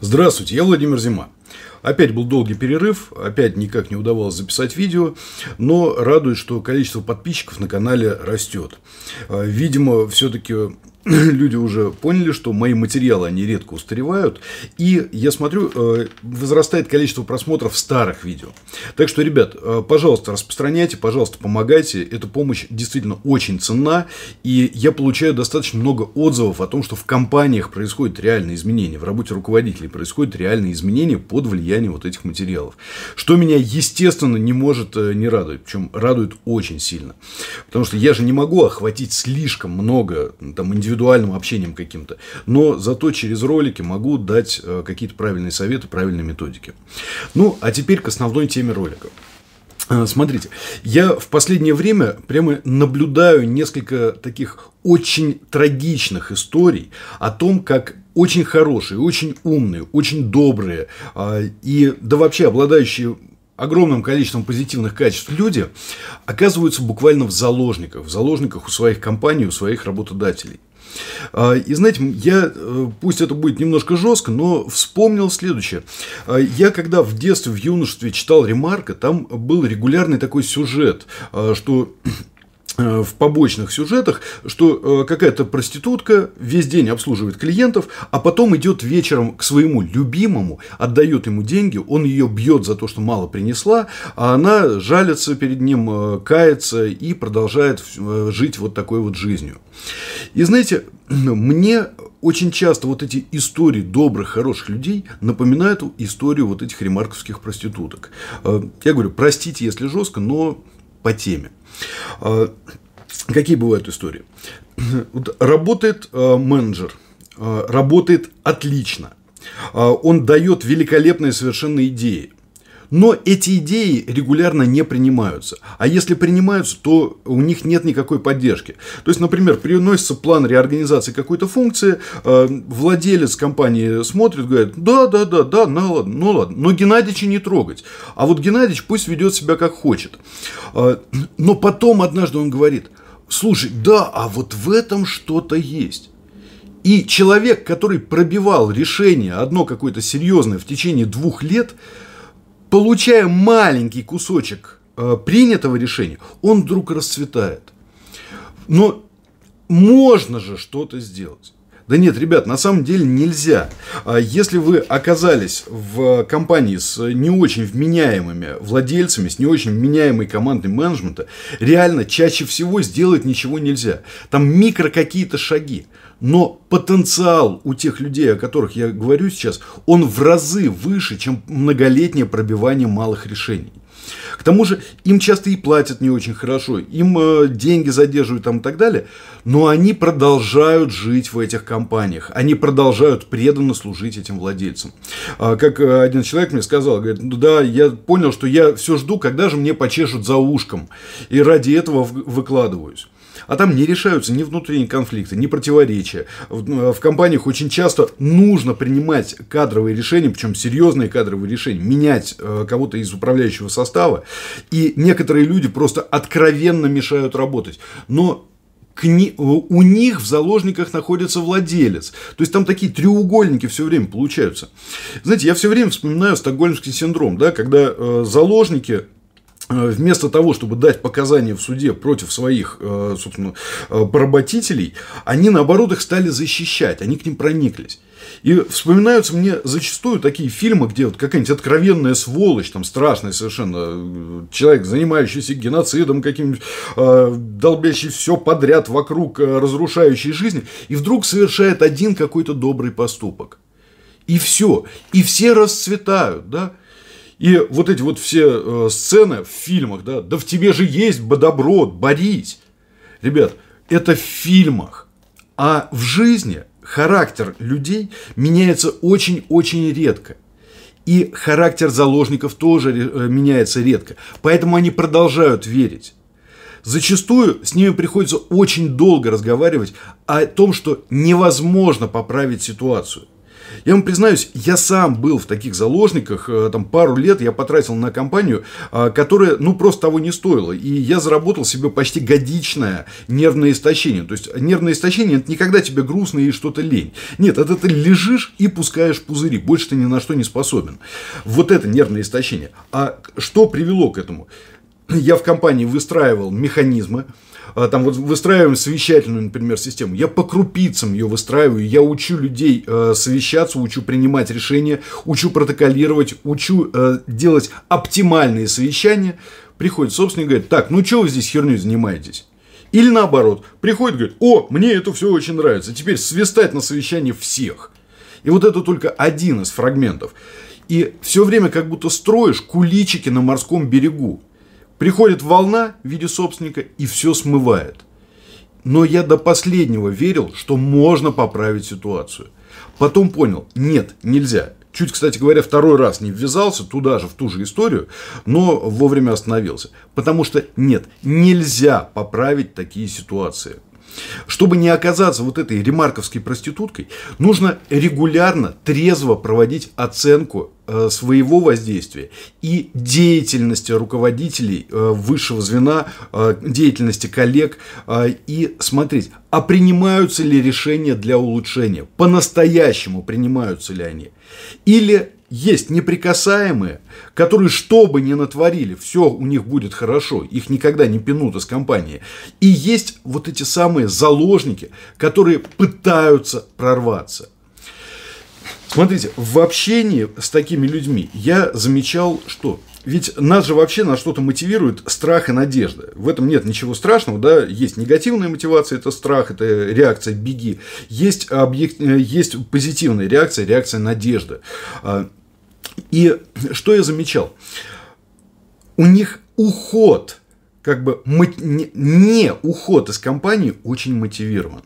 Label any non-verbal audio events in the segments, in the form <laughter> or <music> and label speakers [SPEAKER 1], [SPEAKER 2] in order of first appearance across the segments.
[SPEAKER 1] Здравствуйте, я Владимир Зима. Опять был долгий перерыв, опять никак не удавалось записать видео, но радует, что количество подписчиков на канале растет. А, видимо, все-таки <clears throat> люди уже поняли, что мои материалы, они редко устаревают. И я смотрю, э, возрастает количество просмотров старых видео. Так что, ребят, э, пожалуйста, распространяйте, пожалуйста, помогайте. Эта помощь действительно очень ценна. И я получаю достаточно много отзывов о том, что в компаниях происходят реальные изменения, в работе руководителей происходят реальные изменения под влиянием вот этих материалов. Что меня, естественно, не может э, не радовать. Причем радует очень сильно. Потому что я же не могу охватить слишком много там, индивидуальным общением каким-то. Но зато через ролики могу дать э, какие-то правильные советы, правильные методики. Ну, а теперь к основной теме ролика. Э, смотрите, я в последнее время прямо наблюдаю несколько таких очень трагичных историй о том, как очень хорошие, очень умные, очень добрые э, и да вообще обладающие огромным количеством позитивных качеств люди оказываются буквально в заложниках, в заложниках у своих компаний, у своих работодателей. А, и знаете, я, э, пусть это будет немножко жестко, но вспомнил следующее. А, я когда в детстве, в юношестве читал Ремарка, там был регулярный такой сюжет, а, что в побочных сюжетах, что э, какая-то проститутка весь день обслуживает клиентов, а потом идет вечером к своему любимому, отдает ему деньги, он ее бьет за то, что мало принесла, а она жалится перед ним, э, кается и продолжает жить вот такой вот жизнью. И знаете, <clears throat> мне очень часто вот эти истории добрых, хороших людей напоминают историю вот этих ремарковских проституток. Я говорю, простите, если жестко, но по теме. А, какие бывают истории? <clears throat> Работает а, менеджер, а, работает отлично. Он дает великолепные совершенно идеи. Но эти идеи регулярно не принимаются. А если принимаются, то у них нет никакой поддержки. То есть, например, приносится план реорганизации какой-то функции, э, владелец компании смотрит, говорит, да, да, да, да, ну ладно, ну ладно, но Геннадьевича не трогать. А вот Геннадьевич пусть ведет себя как хочет. Э, но потом однажды он говорит, слушай, да, а вот в этом что-то есть. И человек, который пробивал решение одно какое-то серьезное в течение двух лет, получая маленький кусочек э, принятого решения, он вдруг расцветает. Но можно же что-то сделать. Да нет, ребят, на самом деле нельзя. А если вы оказались в компании с не очень вменяемыми владельцами, с не очень вменяемой командой менеджмента, реально чаще всего сделать ничего нельзя. Там микро какие-то шаги. Но потенциал у тех людей, о которых я говорю сейчас, он в разы выше, чем многолетнее пробивание малых решений. К тому же им часто и платят не очень хорошо, им э, деньги задерживают там и так далее, но они продолжают жить в этих компаниях, они продолжают преданно служить этим владельцам. А, как э, один человек мне сказал, говорит, ну да, я понял, что я все жду, когда же мне почешут за ушком, и ради этого выкладываюсь. А там не решаются ни внутренние конфликты, ни противоречия. В, ну, в компаниях очень часто нужно принимать кадровые решения, причем серьезные кадровые решения, менять э, кого-то из управляющего состава. И некоторые люди просто откровенно мешают работать. Но ни, у них в заложниках находится владелец. То есть там такие треугольники все время получаются. Знаете, я все время вспоминаю стокгольмский синдром, да, когда э, заложники вместо того, чтобы дать показания в суде против своих, э, собственно, э, поработителей, они, наоборот, их стали защищать, они к ним прониклись. И вспоминаются мне зачастую такие фильмы, где вот какая-нибудь откровенная сволочь, там страшная совершенно, человек, занимающийся геноцидом каким-нибудь, э, долбящий все подряд вокруг, э, разрушающий жизнь, и вдруг совершает один какой-то добрый поступок. И все. И все расцветают, да. И вот эти вот все э, сцены в фильмах, да, да в тебе же есть бодоброд, борись. Ребят, это в фильмах. А в жизни характер людей меняется очень-очень редко. И характер заложников тоже э, меняется редко. Поэтому они продолжают верить. Зачастую с ними приходится очень долго разговаривать о том, что невозможно поправить ситуацию. Я вам признаюсь, я сам был в таких заложниках, э, там пару лет я потратил на компанию, э, которая, ну, просто того не стоила. И я заработал себе почти годичное нервное истощение. То есть, нервное истощение – это никогда тебе грустно и что-то лень. Нет, это ты лежишь и пускаешь пузыри. Больше ты ни на что не способен. Вот это нервное истощение. А что привело к этому? <clears throat> Я в компании выстраивал механизмы, а, там вот выстраиваем совещательную, например, систему. Я по крупицам ее выстраиваю, я учу людей э, совещаться, учу принимать решения, учу протоколировать, учу э, делать оптимальные совещания. Приходит собственник и говорит, так, ну что вы здесь херней занимаетесь? Или наоборот, приходит и говорит, о, мне это все очень нравится, теперь свистать на совещании всех. И вот это только один из фрагментов. И все время как будто строишь куличики на морском берегу. Приходит волна в виде собственника и все смывает. Но я до последнего верил, что можно поправить ситуацию. Потом понял, нет, нельзя. Чуть, кстати говоря, второй раз не ввязался туда же, в ту же историю, но вовремя остановился. Потому что нет, нельзя поправить такие ситуации. Чтобы не оказаться вот этой ремарковской проституткой, нужно регулярно, трезво проводить оценку э, своего воздействия и деятельности руководителей э, высшего звена, э, деятельности коллег и смотреть, а принимаются ли решения для улучшения, по-настоящему принимаются ли они, или есть неприкасаемые, которые что бы ни натворили, все у них будет хорошо, их никогда не пинут из компании. И есть вот эти самые заложники, которые пытаются прорваться. Смотрите, в общении с такими людьми я замечал, что ведь нас же вообще на что-то мотивирует страх и надежда. В этом нет ничего страшного, да, есть негативная мотивация, это страх, это реакция «беги», есть, объект, есть позитивная реакция, реакция надежда. И что я замечал? У них уход, как бы не уход из компании очень мотивирован.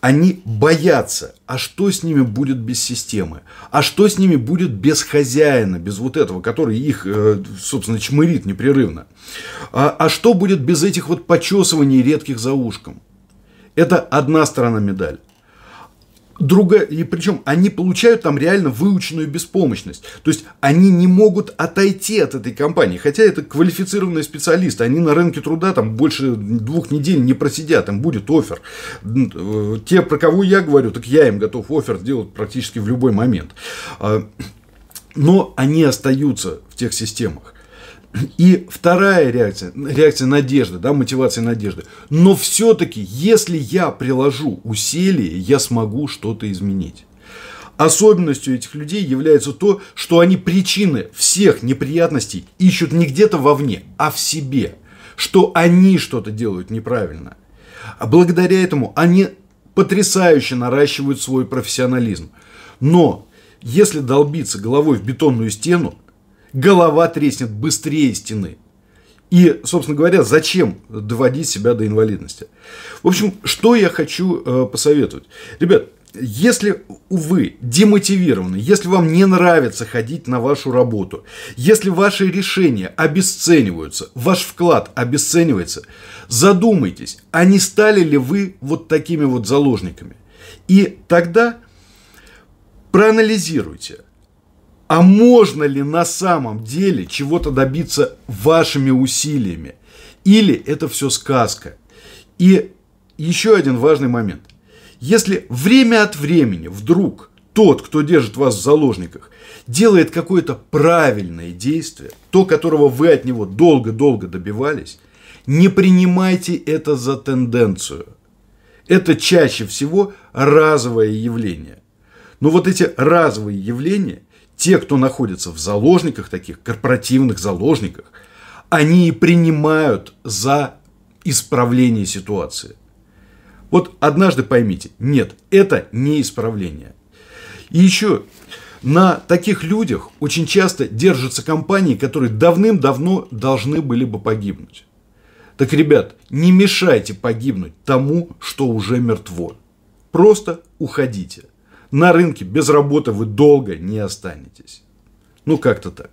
[SPEAKER 1] Они боятся, а что с ними будет без системы? А что с ними будет без хозяина, без вот этого, который их, э, собственно, чмырит непрерывно? А, а что будет без этих вот почесываний редких за ушком? Это одна сторона медали другая, и причем они получают там реально выученную беспомощность. То есть они не могут отойти от этой компании, хотя это квалифицированные специалисты, они на рынке труда там больше двух недель не просидят, им будет офер. Те, про кого я говорю, так я им готов офер сделать практически в любой момент. А, но они остаются в тех системах. И вторая реакция, реакция надежды, да, мотивация надежды. Но все-таки, если я приложу усилия, я смогу что-то изменить. Особенностью этих людей является то, что они причины всех неприятностей ищут не где-то вовне, а в себе. Что они что-то делают неправильно. А благодаря этому они потрясающе наращивают свой профессионализм. Но если долбиться головой в бетонную стену, голова треснет быстрее стены. И, собственно говоря, зачем доводить себя до инвалидности? В общем, что я хочу э, посоветовать. Ребят, если вы демотивированы, если вам не нравится ходить на вашу работу, если ваши решения обесцениваются, ваш вклад обесценивается, задумайтесь, а не стали ли вы вот такими вот заложниками. И тогда проанализируйте – а можно ли на самом деле чего-то добиться вашими усилиями? Или это все сказка? И еще один важный момент. Если время от времени вдруг тот, кто держит вас в заложниках, делает какое-то правильное действие, то, которого вы от него долго-долго добивались, не принимайте это за тенденцию. Это чаще всего разовое явление. Но вот эти разовые явления те, кто находится в заложниках таких, корпоративных заложниках, они и принимают за исправление ситуации. Вот однажды поймите, нет, это не исправление. И еще на таких людях очень часто держатся компании, которые давным-давно должны были бы погибнуть. Так, ребят, не мешайте погибнуть тому, что уже мертво. Просто уходите на рынке без работы вы долго не останетесь. Ну, как-то так.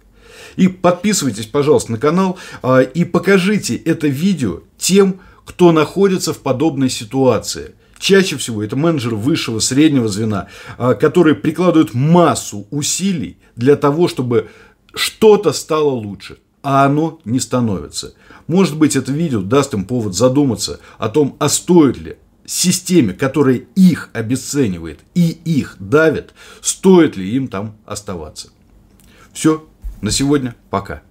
[SPEAKER 1] И подписывайтесь, пожалуйста, на канал а, и покажите это видео тем, кто находится в подобной ситуации. Чаще всего это менеджеры высшего, среднего звена, а, которые прикладывают массу усилий для того, чтобы что-то стало лучше, а оно не становится. Может быть, это видео даст им повод задуматься о том, а стоит ли системе, которая их обесценивает и их давит, стоит ли им там оставаться. Все, на сегодня пока.